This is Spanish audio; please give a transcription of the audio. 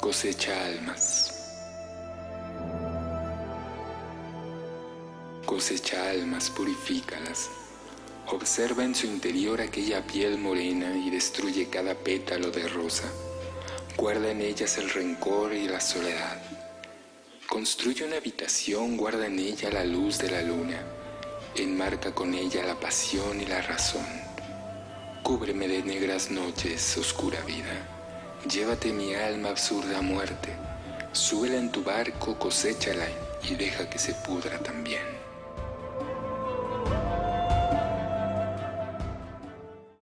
cosecha almas. Cosecha almas, purifícalas. Observa en su interior aquella piel morena y destruye cada pétalo de rosa. Guarda en ellas el rencor y la soledad. Construye una habitación, guarda en ella la luz de la luna. Enmarca con ella la pasión y la razón. Cúbreme de negras noches, oscura vida. Llévate mi alma absurda a muerte, súbela en tu barco, coséchala y deja que se pudra también.